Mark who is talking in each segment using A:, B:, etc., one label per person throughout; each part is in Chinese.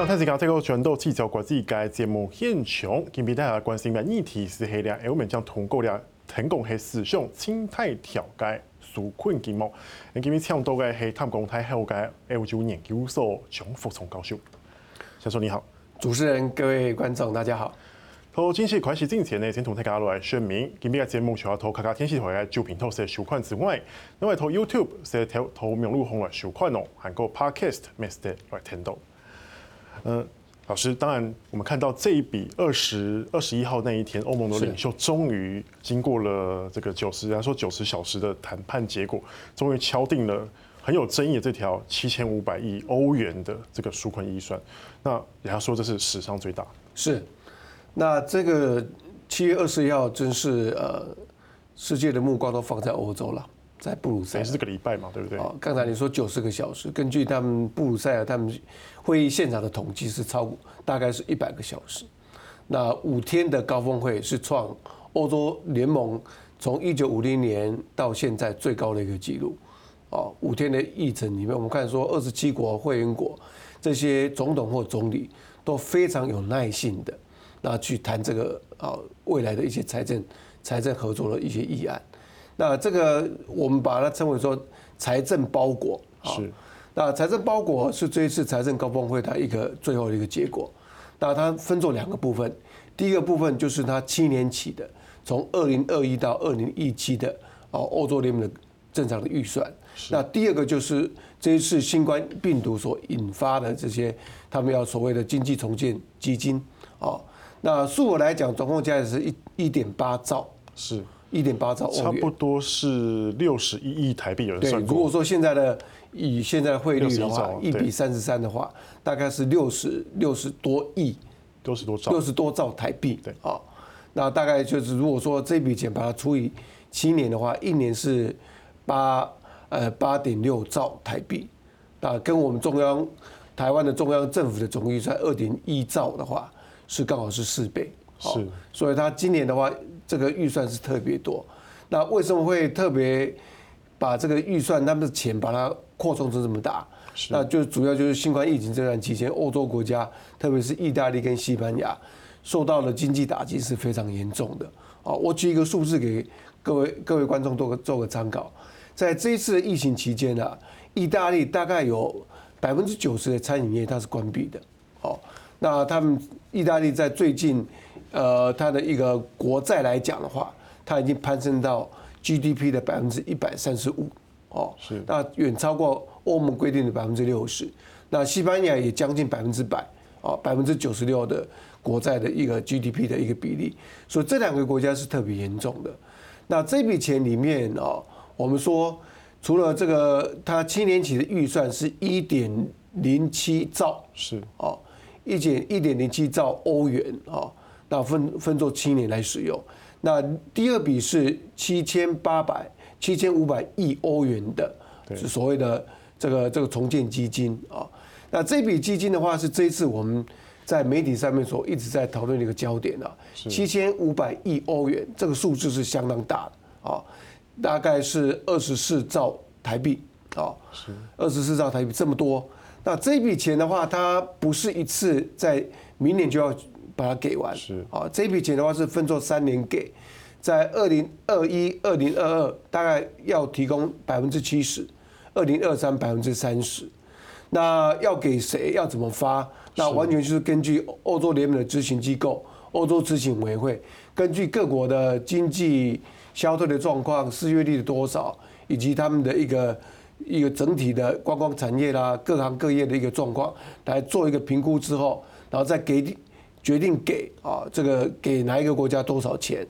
A: 那台视刚这个全都聚焦国际界节目现场，今天大家关心的议题是黑了，我们将通过了成功系使用清代调解纾困金额。今天抢到的系淡江大学的欧洲研究所张福聪教授，教授你好，
B: 主持人各位观众大家好。
A: 从正式开始之前呢，先同大家来说明，今天的节目除了投客家天气台的旧频道是收款之外，另外投 YouTube 是投投明路红来收款哦，还有 Podcast Master 来听到。嗯，老师，当然我们看到这一笔二十二十一号那一天，欧盟的领袖终于经过了这个九十，人家说九十小时的谈判结果，终于敲定了很有争议的这条七千五百亿欧元的这个纾困预算。那人家说这是史上最大，
B: 是。那这个七月二十一号，真是呃，世界的目光都放在欧洲了，在布鲁塞尔
A: 是这个礼拜嘛，对不对？
B: 哦，刚才你说九十个小时，根据他们布鲁塞尔他们会议现场的统计是超过大概是一百个小时。那五天的高峰会是创欧洲联盟从一九五零年到现在最高的一个纪录。哦，五天的议程里面，我们看说二十七国会员国这些总统或总理都非常有耐性的。那去谈这个啊未来的一些财政财政合作的一些议案，那这个我们把它称为说财政包裹啊。是。那财政包裹是这一次财政高峰会的一个最后的一个结果。那它分作两个部分，第一个部分就是它七年起的，从二零二一到二零一七的哦欧洲联盟的正常的预算。那第二个就是这一次新冠病毒所引发的这些他们要所谓的经济重建基金啊。那数额来讲，总共加起来是一一点八兆，是一点八兆欧元，
A: 差不多是六十一亿台币。有人算
B: 如果说现在的以现在的汇率的话，一比三十三的话，大概是六十六十多亿，
A: 六十多兆，
B: 六十多兆台币。对啊，那大概就是如果说这笔钱把它除以七年的话，一年是八呃八点六兆台币。那跟我们中央台湾的中央政府的总预算二点一兆的话。是刚好是四倍，是，所以他今年的话，这个预算是特别多。那为什么会特别把这个预算他们的钱把它扩充成这么大？那就主要就是新冠疫情这段期间，欧洲国家，特别是意大利跟西班牙，受到的经济打击是非常严重的。啊，我举一个数字给各位各位观众做个做个参考，在这一次的疫情期间啊，意大利大概有百分之九十的餐饮业它是关闭的，哦。那他们意大利在最近，呃，它的一个国债来讲的话，它已经攀升到 GDP 的百分之一百三十五，哦，是，那远超过欧盟规定的百分之六十。那西班牙也将近百分之百，哦，百分之九十六的国债的一个 GDP 的一个比例，所以这两个国家是特别严重的。那这笔钱里面哦，我们说除了这个，它七年起的预算是一点零七兆，是哦。一点一点零七兆欧元啊，那分分作七年来使用。那第二笔是七千八百七千五百亿欧元的，是所谓的这个这个重建基金啊。那这笔基金的话，是这一次我们在媒体上面所一直在讨论的一个焦点啊。七千五百亿欧元这个数字是相当大的啊，大概是二十四兆台币啊，是二十四兆台币这么多。那这笔钱的话，它不是一次在明年就要把它给完，是啊，这笔钱的话是分作三年给，在二零二一、二零二二大概要提供百分之七十，二零二三百分之三十。那要给谁？要怎么发？那完全就是根据欧洲联盟的执行机构——欧洲执行委员会，根据各国的经济消退的状况、失业率的多少，以及他们的一个。一个整体的观光产业啦，各行各业的一个状况，来做一个评估之后，然后再给决定给啊这个给哪一个国家多少钱。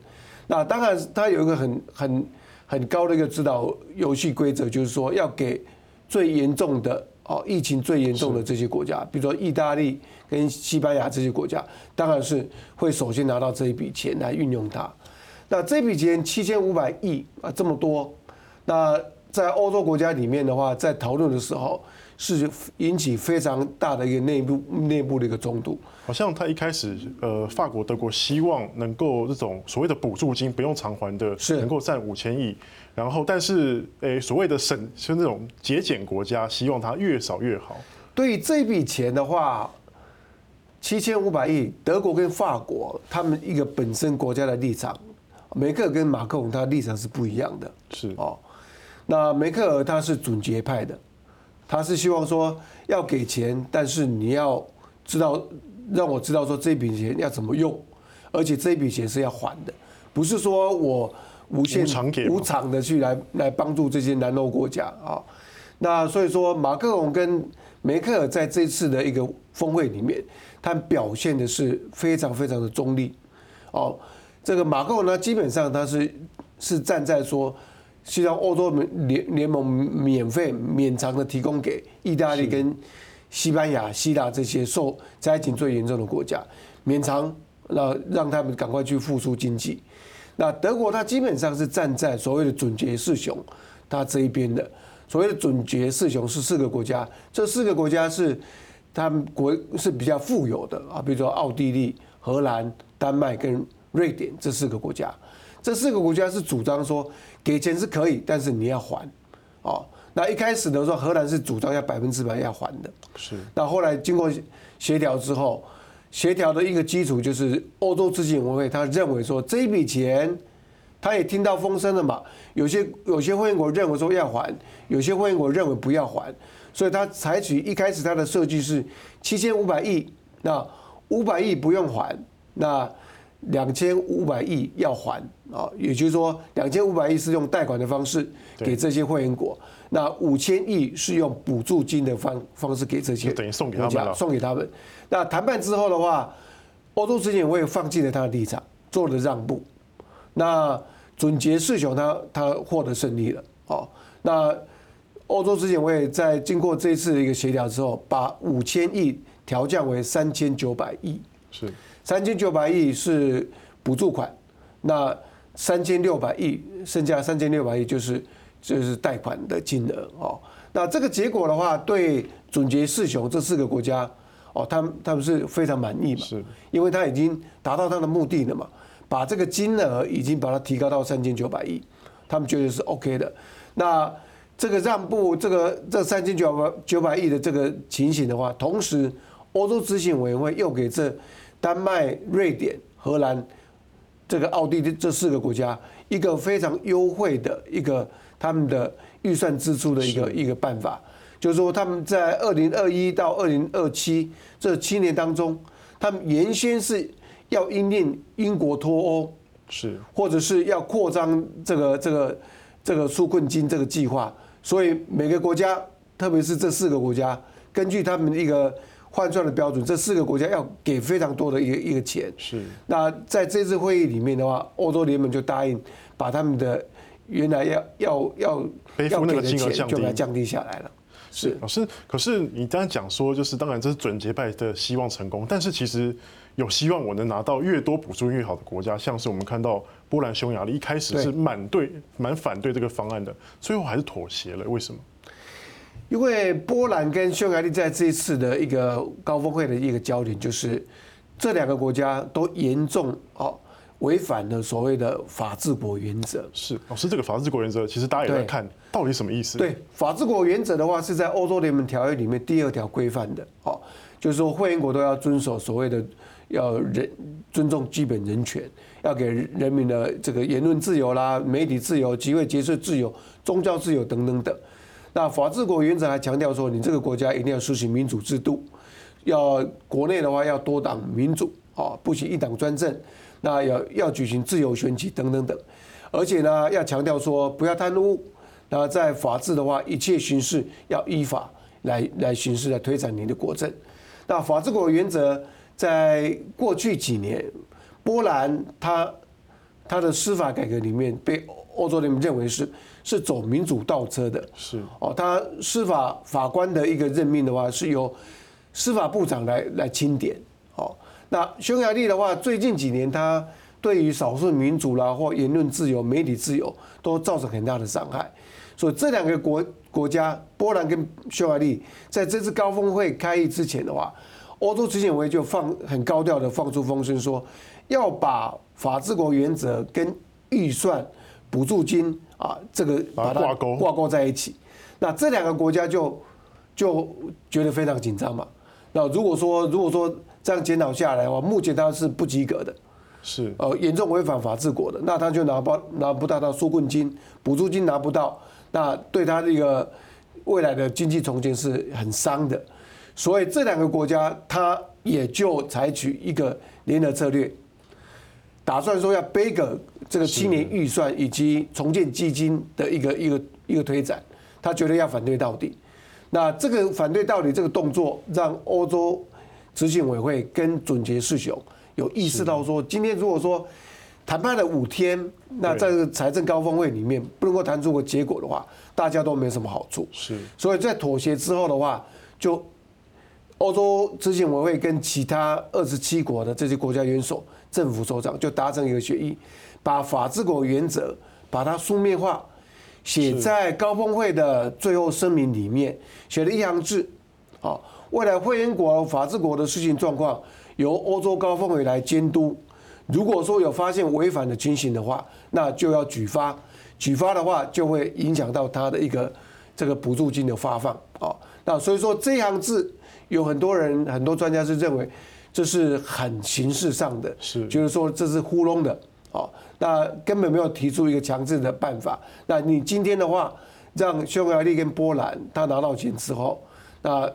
B: 那当然，它有一个很很很高的一个指导游戏规则，就是说要给最严重的哦疫情最严重的这些国家，比如说意大利跟西班牙这些国家，当然是会首先拿到这一笔钱来运用它。那这笔钱七千五百亿啊这么多，那。在欧洲国家里面的话，在讨论的时候是引起非常大的一个内部内部的一个冲突。
A: 好像他一开始，呃，法国、德国希望能够这种所谓的补助金不用偿还的，是能够占五千亿。然后，但是，诶，所谓的省是那种节俭国家，希望它越少越好。
B: 对于这笔钱的话，七千五百亿，德国跟法国他们一个本身国家的立场，梅克尔跟马克龙他立场是不一样的。
A: 是
B: 哦，那梅克尔他是准节派的，他是希望说要给钱，但是你要知道让我知道说这笔钱要怎么用，而且这笔钱是要还的，不是说我无限无偿的去来来帮助这些南欧国家啊。那所以说马克龙跟梅克尔在这次的一个峰会里面。他表现的是非常非常的中立，哦，这个马克龙呢，基本上他是是站在说，希望欧洲联联盟免费勉偿的提供给意大利跟西班牙、希腊这些受灾情最严重的国家，勉偿那让他们赶快去复苏经济。那德国它基本上是站在所谓的准绝四雄它这一边的，所谓的准绝四雄是四个国家，这四个国家是。他们国是比较富有的啊，比如说奥地利、荷兰、丹麦跟瑞典这四个国家，这四个国家是主张说给钱是可以，但是你要还，哦，那一开始的时候，荷兰是主张要百分之百要还的，
A: 是。
B: 那后来经过协调之后，协调的一个基础就是欧洲资金委员会，他认为说这一笔钱，他也听到风声了嘛，有些有些会员国认为说要还，有些会员国认为不要还。所以他采取一开始他的设计是七千五百亿，那五百亿不用还，那两千五百亿要还啊，也就是说两千五百亿是用贷款的方式给这些会员国，那五千亿是用补助金的方方式给这些，
A: 等于送给他们，
B: 送给他们。那谈判之后的话，欧洲资金委员会放弃了他的立场，做了让步。那准决四雄他他获得胜利了，哦，那。欧洲资金委员会在经过这一次的一个协调之后，把五千亿调降为三千九百亿，
A: 是
B: 三千九百亿是补助款，那三千六百亿剩下三千六百亿就是就是贷款的金额哦。那这个结果的话，对总结四雄这四个国家哦，他们他们是非常满意嘛，
A: 是，
B: 因为他已经达到他的目的了嘛，把这个金额已经把它提高到三千九百亿，他们觉得是 OK 的。那这个让步，这个这三千九百九百亿的这个情形的话，同时欧洲执行委员会又给这丹麦、瑞典、荷兰、这个奥地利这四个国家一个非常优惠的一个他们的预算支出的一个一个办法，就是说他们在二零二一到二零二七这七年当中，他们原先是要因应英国脱欧，
A: 是。
B: 或者是要扩张这个这个这个纾困金这个计划。所以每个国家，特别是这四个国家，根据他们一个换算的标准，这四个国家要给非常多的一个一个钱。
A: 是。
B: 那在这次会议里面的话，欧洲联盟就答应把他们的原来要要要
A: 背负那个金额
B: 就给它降低下来了。是。
A: 老师，可是你刚才讲说，就是当然这是准结拜的希望成功，但是其实有希望我能拿到越多补助越好的国家，像是我们看到。波兰、匈牙利一开始是蛮对、蛮反对这个方案的，最后还是妥协了。为什么？
B: 因为波兰跟匈牙利在这一次的一个高峰会的一个焦点，就是这两个国家都严重哦违反了所谓的法治国原则。
A: 是，老师，这个法治国原则其实大家也在看到底什么意思？
B: 对，法治国原则的话是在欧洲联盟条约里面第二条规范的，哦，就是说会员国都要遵守所谓的。要人尊重基本人权，要给人民的这个言论自由啦、媒体自由、集会结社自由、宗教自由等等等。那法治国原则还强调说，你这个国家一定要实行民主制度，要国内的话要多党民主啊，不行一党专政。那要要举行自由选举等等等。而且呢，要强调说不要贪污。那在法治的话，一切行事要依法来来行事来推展你的国政。那法治国原则。在过去几年，波兰它它的司法改革里面被欧洲人民认为是是走民主倒车的，
A: 是。
B: 哦，他司法法官的一个任命的话是由司法部长来来钦点，哦，那匈牙利的话，最近几年他对于少数民族啦或言论自由、媒体自由都造成很大的伤害，所以这两个国国家，波兰跟匈牙利，在这次高峰会开议之前的话。欧洲执行委会就放很高调的放出风声，说要把法治国原则跟预算补助金啊，这个把它挂钩挂钩在一起。那这两个国家就就觉得非常紧张嘛。那如果说如果说这样检讨下来的话，目前他是不及格的，
A: 是
B: 呃严重违反法治国的，那他就拿不拿不到他纾困金、补助金拿不到，那对他这个未来的经济重建是很伤的。所以这两个国家，他也就采取一个联合策略，打算说要背个这个七年预算以及重建基金的一个一个一个推展，他绝对要反对到底。那这个反对到底这个动作，让欧洲执行委会跟准杰世雄有意识到说，今天如果说谈判了五天，那在这个财政高峰会里面不能够谈出个结果的话，大家都没什么好处。
A: 是，
B: 所以在妥协之后的话，就欧洲执行委会跟其他二十七国的这些国家元首、政府首长就达成一个协议，把法治国原则把它书面化。写在高峰会的最后声明里面，写了一行字，啊，未来会员国法治国的事情状况由欧洲高峰会来监督。如果说有发现违反的情形的话，那就要举发，举发的话就会影响到他的一个这个补助金的发放啊。那所以说这一行字，有很多人很多专家是认为这是很形式上的，
A: 是
B: 就是说这是糊弄的。哦，那根本没有提出一个强制的办法。那你今天的话，让匈牙利跟波兰他拿到钱之后，那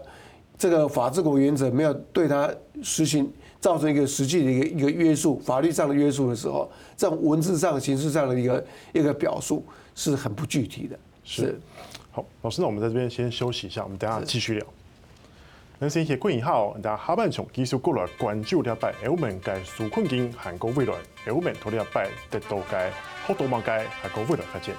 B: 这个法治国原则没有对他实行造成一个实际的一个一个约束，法律上的约束的时候，这种文字上、形式上的一个一个表述是很不具体的。是。
A: 好，老师，那我们在这边先休息一下，我们等下继续聊。咱先谢贵好，大家下半场继续过来关注了解欧盟该纾困金韩国未来欧盟拖了摆得到该好多毛该韩国未来发展。